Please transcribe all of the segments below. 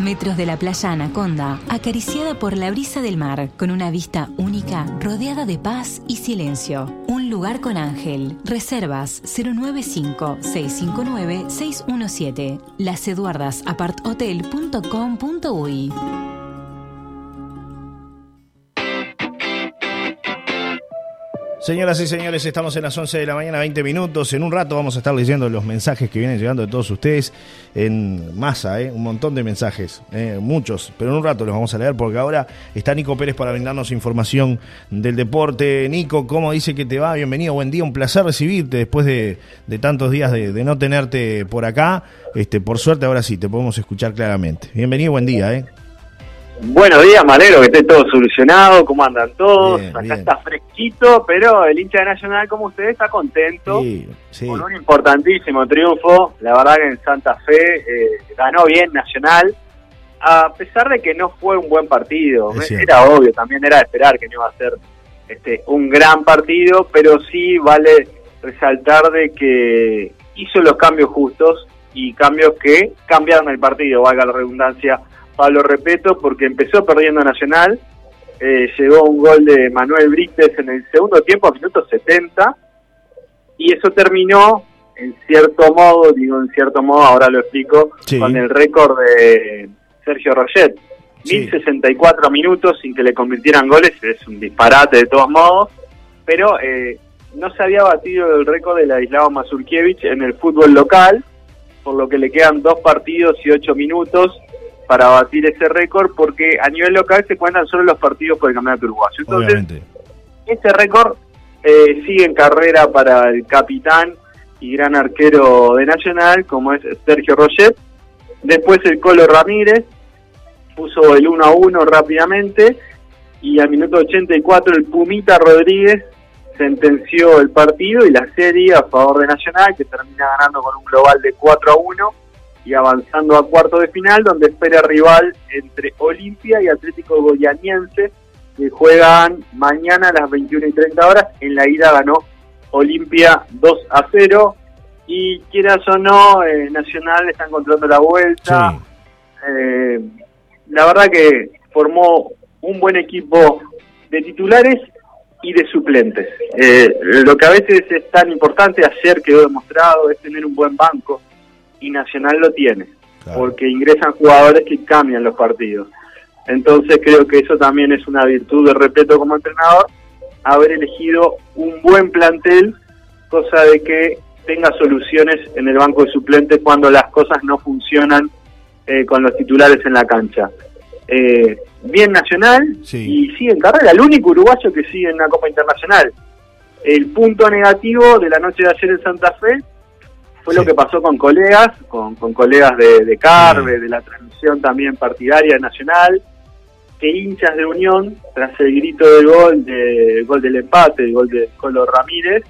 Metros de la playa Anaconda, acariciada por la brisa del mar, con una vista única, rodeada de paz y silencio. Un lugar con ángel. Reservas 095-659-617. Laseduardasaparthotel.com.uy Señoras y señores, estamos en las 11 de la mañana, 20 minutos. En un rato vamos a estar leyendo los mensajes que vienen llegando de todos ustedes en masa, ¿eh? un montón de mensajes, ¿eh? muchos, pero en un rato los vamos a leer porque ahora está Nico Pérez para brindarnos información del deporte. Nico, ¿cómo dice que te va? Bienvenido, buen día, un placer recibirte después de, tantos días de, no tenerte por acá. Este, por suerte, ahora sí, te podemos escuchar claramente. Bienvenido, buen día. ¿eh? Buenos días, Malero, que esté todo solucionado, ¿cómo andan todos? Acá está fresquito, pero el hincha de Nacional, como ustedes, está contento con un importantísimo triunfo. La verdad que en Santa Fe eh, ganó bien Nacional, a pesar de que no fue un buen partido. era obvio, también era de esperar que no iba a ser este, un gran partido, pero sí vale resaltar de que hizo los cambios justos y cambios que cambiaron el partido, valga la redundancia Pablo Repeto porque empezó perdiendo Nacional, eh, llegó un gol de Manuel Brites en el segundo tiempo a minutos 70 y eso terminó en cierto modo, digo en cierto modo, ahora lo explico, con el récord de Sergio Roget. 1064 minutos sin que le convirtieran goles, es un disparate de todos modos, pero eh, no se había batido el récord de Ladislao Mazurkiewicz en el fútbol local, por lo que le quedan dos partidos y ocho minutos para batir ese récord porque a nivel local se cuentan solo los partidos por el campeonato uruguayo. Entonces, este récord eh, sigue en carrera para el capitán y gran arquero de Nacional, como es Sergio Roget. Después el Colo Ramírez puso el 1 a 1 rápidamente y al minuto 84 el Pumita Rodríguez sentenció el partido y la serie a favor de Nacional, que termina ganando con un global de 4 a 1 y avanzando a cuarto de final, donde espera rival entre Olimpia y Atlético Goianiense, que juegan mañana a las 21 y 30 horas. En la ida ganó Olimpia 2 a 0. Y quieras o no, eh, Nacional está encontrando la vuelta. Eh, la verdad que formó un buen equipo de titulares y de suplentes. Eh, lo que a veces es tan importante, ayer quedó demostrado, es tener un buen banco y Nacional lo tiene, porque ingresan jugadores que cambian los partidos. Entonces creo que eso también es una virtud de respeto como entrenador, haber elegido un buen plantel, cosa de que tenga soluciones en el banco de suplentes cuando las cosas no funcionan eh, con los titulares en la cancha. Eh, bien Nacional y sigue en carrera, el único uruguayo que sigue en la Copa Internacional. El punto negativo de la noche de ayer en Santa Fe fue lo que pasó con colegas, con, colegas de, Carve, de la transmisión también partidaria nacional, que hinchas de Unión, tras el grito del gol, de, gol del empate, el gol de Colo Ramírez,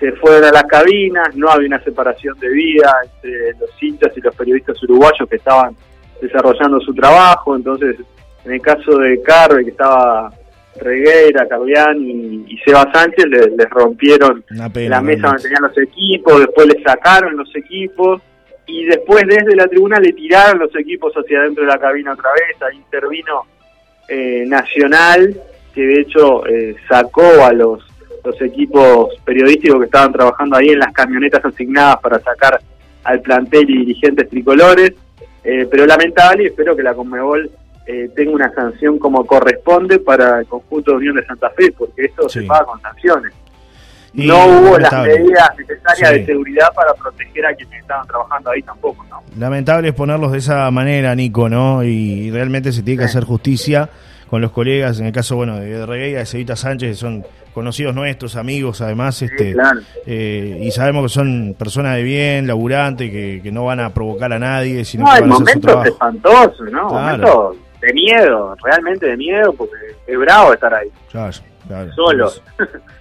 se fueron a las cabinas, no había una separación de vida entre los hinchas y los periodistas uruguayos que estaban desarrollando su trabajo, entonces en el caso de Carve, que estaba Reguera, Carlián y, Seba Sánchez les, rompieron la mesa donde tenían los equipos, después les sacaron los equipos y después desde la tribuna le tiraron los equipos hacia adentro de la cabina otra vez, ahí intervino eh, Nacional, que de hecho eh, sacó a los, los equipos periodísticos que estaban trabajando ahí en las camionetas asignadas para sacar al plantel y dirigentes tricolores, eh, pero lamentable y espero que la Conmebol eh, tenga una sanción como corresponde para el conjunto de Unión de Santa Fe, porque esto se paga con sanciones. no hubo las medidas necesarias de seguridad para proteger a quienes estaban trabajando ahí tampoco, ¿no? Lamentable es ponerlos de esa manera, Nico, ¿no? Y realmente se tiene que hacer justicia con los colegas, en el caso, bueno, de Regueira, de Cevita Sánchez, que son conocidos nuestros, amigos, además, este, eh, y sabemos que son personas de bien, laburantes, que, no van a provocar a nadie, sino no, que van a hacer su trabajo. espantoso, ¿no? Claro de miedo, realmente de miedo, porque es bravo estar ahí. Claro, claro. Solo.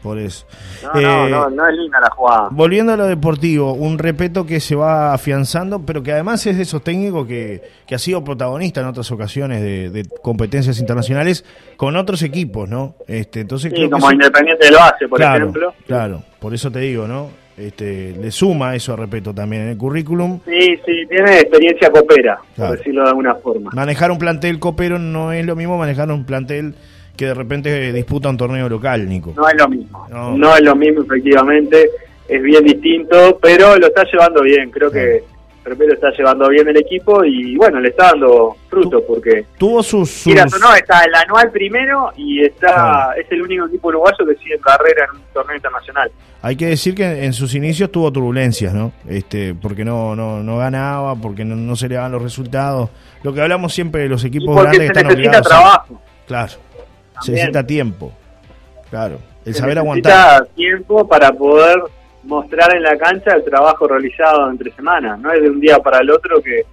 Por eso. no, no, no, no, es linda la jugada. Volviendo a lo deportivo, un repeto que se va afianzando, pero que además es de esos técnicos que, que ha sido protagonista en otras ocasiones de, competencias internacionales con otros equipos, ¿no? Este, entonces sí, como Independiente lo hace, por ejemplo. Claro, por eso te digo, ¿no? Este, le suma eso a Repeto también en el currículum. Sí, sí, tiene experiencia copera, por decirlo de alguna forma. Manejar un plantel copero no es lo mismo manejar un plantel que de repente disputa un torneo local, Nico. No es lo mismo, no, es lo mismo efectivamente, es bien distinto, pero lo está llevando bien, creo que Repero está llevando bien el equipo y bueno, le está dando fruto porque tuvo sus, Mira, no, está el anual primero y está es el único equipo uruguayo que sigue en carrera en un torneo internacional. Hay que decir que en sus inicios tuvo turbulencias, ¿no? Este, porque no no, no ganaba, porque no, se le daban los resultados. Lo que hablamos siempre de los equipos grandes que están necesita trabajo. Claro. Se necesita tiempo. Claro, el saber aguantar. Necesita tiempo para poder mostrar en la cancha el trabajo realizado entre semanas. No es de un día para el otro que,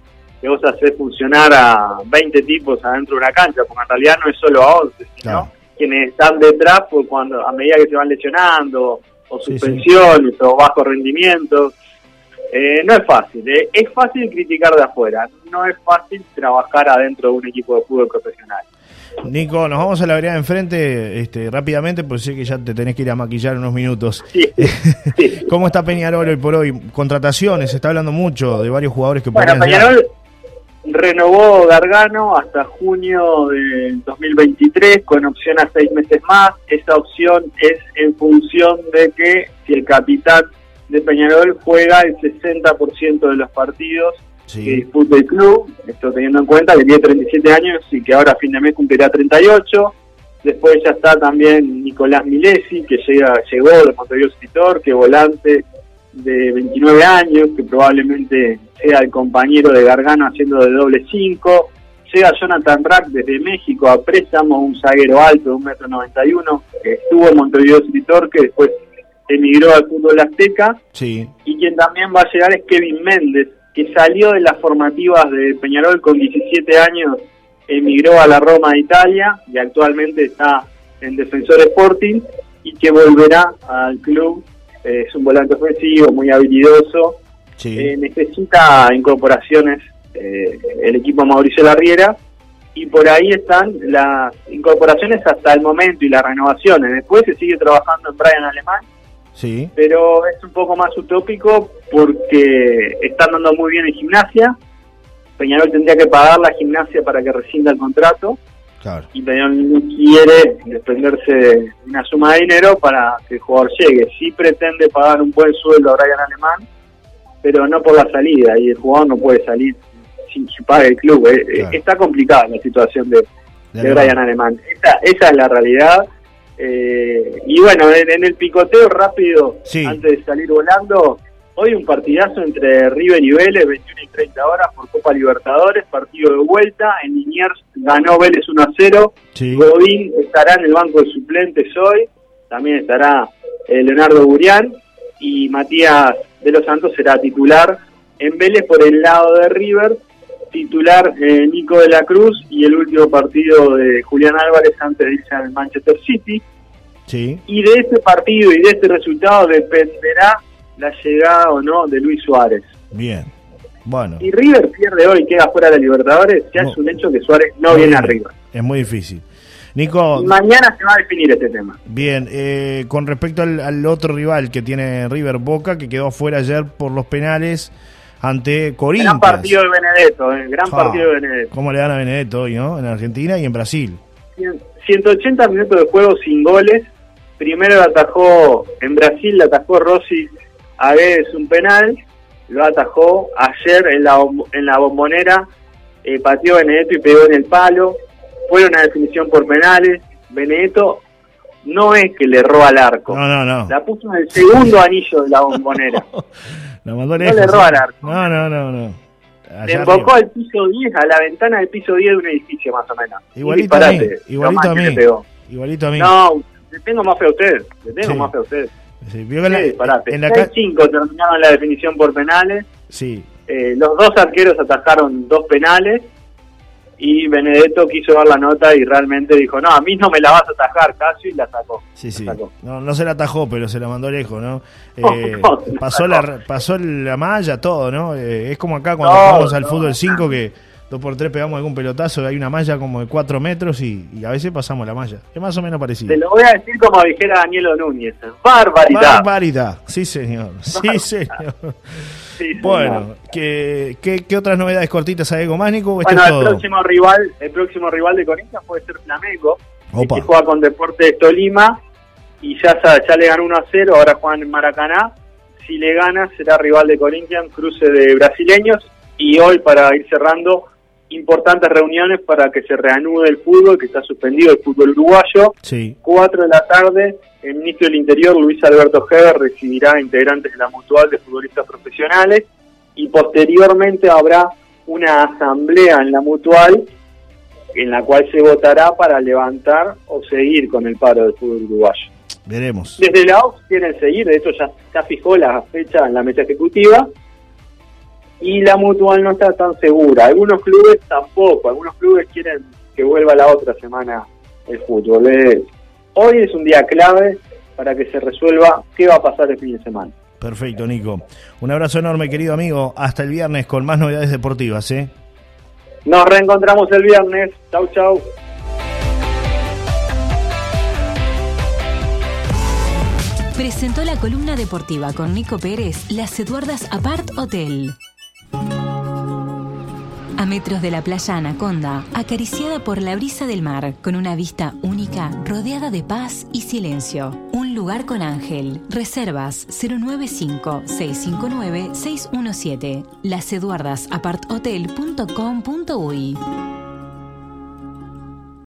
vos haces funcionar a 20 tipos adentro de una cancha, porque en realidad no es solo a 11, sino quienes están detrás pues, cuando a medida que se van lesionando, o suspensiones, o bajos rendimientos. Eh, no es fácil, eh. es fácil criticar de afuera, no es fácil trabajar adentro de un equipo de fútbol profesional. Nico, nos vamos a la vereda enfrente este, rápidamente, porque sé que ya te tenés que ir a maquillar unos minutos. ¿Cómo está Peñarol hoy por hoy? Contrataciones, se está hablando mucho de varios jugadores que bueno, Peñarol renovó Gargano hasta junio del 2023 con opción a seis meses más. Esa opción es en función de que si el capitán de Peñarol juega el 60% de los partidos que disputa el club, esto teniendo en cuenta que tiene 37 años y que ahora a fin de mes cumplirá 38. Después ya está también Nicolás Milesi, que llega, llegó de Montevideo Escritor, que volante de 29 años, que probablemente sea el compañero de Gargano haciendo de doble 5. Llega Jonathan Rack desde México a préstamo, un zaguero alto de 1,91m, que estuvo en Montevideo Escritor, que después emigró al fútbol azteca. Sí. Y quien también va a llegar es Kevin Méndez, que salió de las formativas de Peñarol con 17 años, emigró a la Roma de Italia y actualmente está en Defensor Sporting y que volverá al club. Eh, es un volante ofensivo, muy habilidoso. Eh, necesita incorporaciones eh, el equipo Mauricio Larriera y por ahí están las incorporaciones hasta el momento y las renovaciones. Después se sigue trabajando en Brian Alemán Sí. Pero es un poco más utópico porque están dando muy bien en gimnasia. Peñarol tendría que pagar la gimnasia para que rescinda el contrato. Y Peñarol no quiere desprenderse de una suma de dinero para que el jugador llegue. Sí pretende pagar un buen sueldo a Brian Alemán, pero no por la salida. Y el jugador no puede salir sin que pague el club. Eh, eh, está complicada la situación de, de, Brian Alemán. Esa, esa es la realidad eh, y bueno, en, el picoteo rápido, antes de salir volando, hoy un partidazo entre River y Vélez, 21 y 30 horas por Copa Libertadores, partido de vuelta. En Liniers ganó Vélez 1 a 0. Godín estará en el banco de suplentes hoy. También estará eh, Leonardo Burián. Y Matías de los Santos será titular en Vélez por el lado de River titular eh, Nico de la Cruz y el último partido de Julián Álvarez antes de irse al Manchester City. Sí. Y de este partido y de este resultado dependerá la llegada o no de Luis Suárez. Bien. Bueno. Y River pierde hoy, queda fuera de la Libertadores, ya es un hecho que Suárez no viene arriba. Es muy difícil. Nico. mañana se va a definir este tema. Bien, eh, con respecto al, al, otro rival que tiene River Boca, que quedó fuera ayer por los penales, ante Corinthians. Gran partido de Benedetto, eh, gran partido de Benedetto. ¿Cómo le dan a Benedetto hoy, no? En Argentina y en Brasil. 180 minutos de juego sin goles. Primero lo atajó en Brasil, le atajó Rossi a veces un penal. Lo atajó ayer en la, en la bombonera. Eh, pateó Benedetto y pegó en el palo. Fue una definición por penales. Benedetto no es que le erró al arco. No, no, no. La puso en el segundo anillo de la bombonera. no le erró al arco. No, no, no, no. Le invocó al piso 10, a la ventana del piso 10 de un edificio más o menos. Igualito a mí. Igualito a mí. Igualito a mí. No, le tengo más fe a usted. Le tengo más fe a usted. Sí, vio que la, en la 5 terminaron la definición por penales. Sí. Eh, los dos arqueros atajaron dos penales y Benedetto quiso dar la nota y realmente dijo, no, a mí no me la vas a atajar casi y la sacó. Sí, sí. No, no se la atajó, pero se la mandó lejos, ¿no? Eh, pasó, la, pasó la malla, todo, ¿no? Eh, es como acá cuando jugamos al fútbol 5 que dos por tres pegamos algún pelotazo, hay una malla como de cuatro metros y, a veces pasamos la malla. Es más o menos parecido. Te lo voy a decir como dijera Danielo Núñez. Barbaridad. Barbaridad, sí señor. Sí señor. Bueno, ¿qué, qué, otras novedades cortitas hay algo más, Nico? Bueno, el próximo rival, el próximo rival de Corinthians puede ser Flamengo, que juega con Deportes Tolima y ya, ya le ganó 1 a 0, ahora juegan en Maracaná. Si le gana, será rival de Corinthians, cruce de brasileños. Y hoy, para ir cerrando, importantes reuniones para que se reanude el fútbol, que está suspendido el fútbol uruguayo. Sí. 4 de la tarde, el ministro del Interior, Luis Alberto Heber, recibirá integrantes de la mutual de futbolistas profesionales y posteriormente habrá una asamblea en la mutual en la cual se votará para levantar o seguir con el paro del fútbol uruguayo. Veremos. Desde la OPS quieren seguir, de hecho ya, ya fijó la fecha en la mesa ejecutiva y la mutual no está tan segura. Algunos clubes tampoco, algunos clubes quieren que vuelva la otra semana el fútbol. hoy es un día clave para que se resuelva qué va a pasar el fin de semana. Perfecto, Nico. Un abrazo enorme, querido amigo. Hasta el viernes con más novedades deportivas. ¿eh? Nos reencontramos el viernes. Chau, chau. Presentó la columna deportiva con Nico Pérez, Las Eduardas Apart Hotel. A metros de la playa Anaconda, acariciada por la brisa del mar, con una vista única, rodeada de paz y silencio. Un lugar con ángel. Reservas 095-659-617. Laseduardasaparthotel.com.uy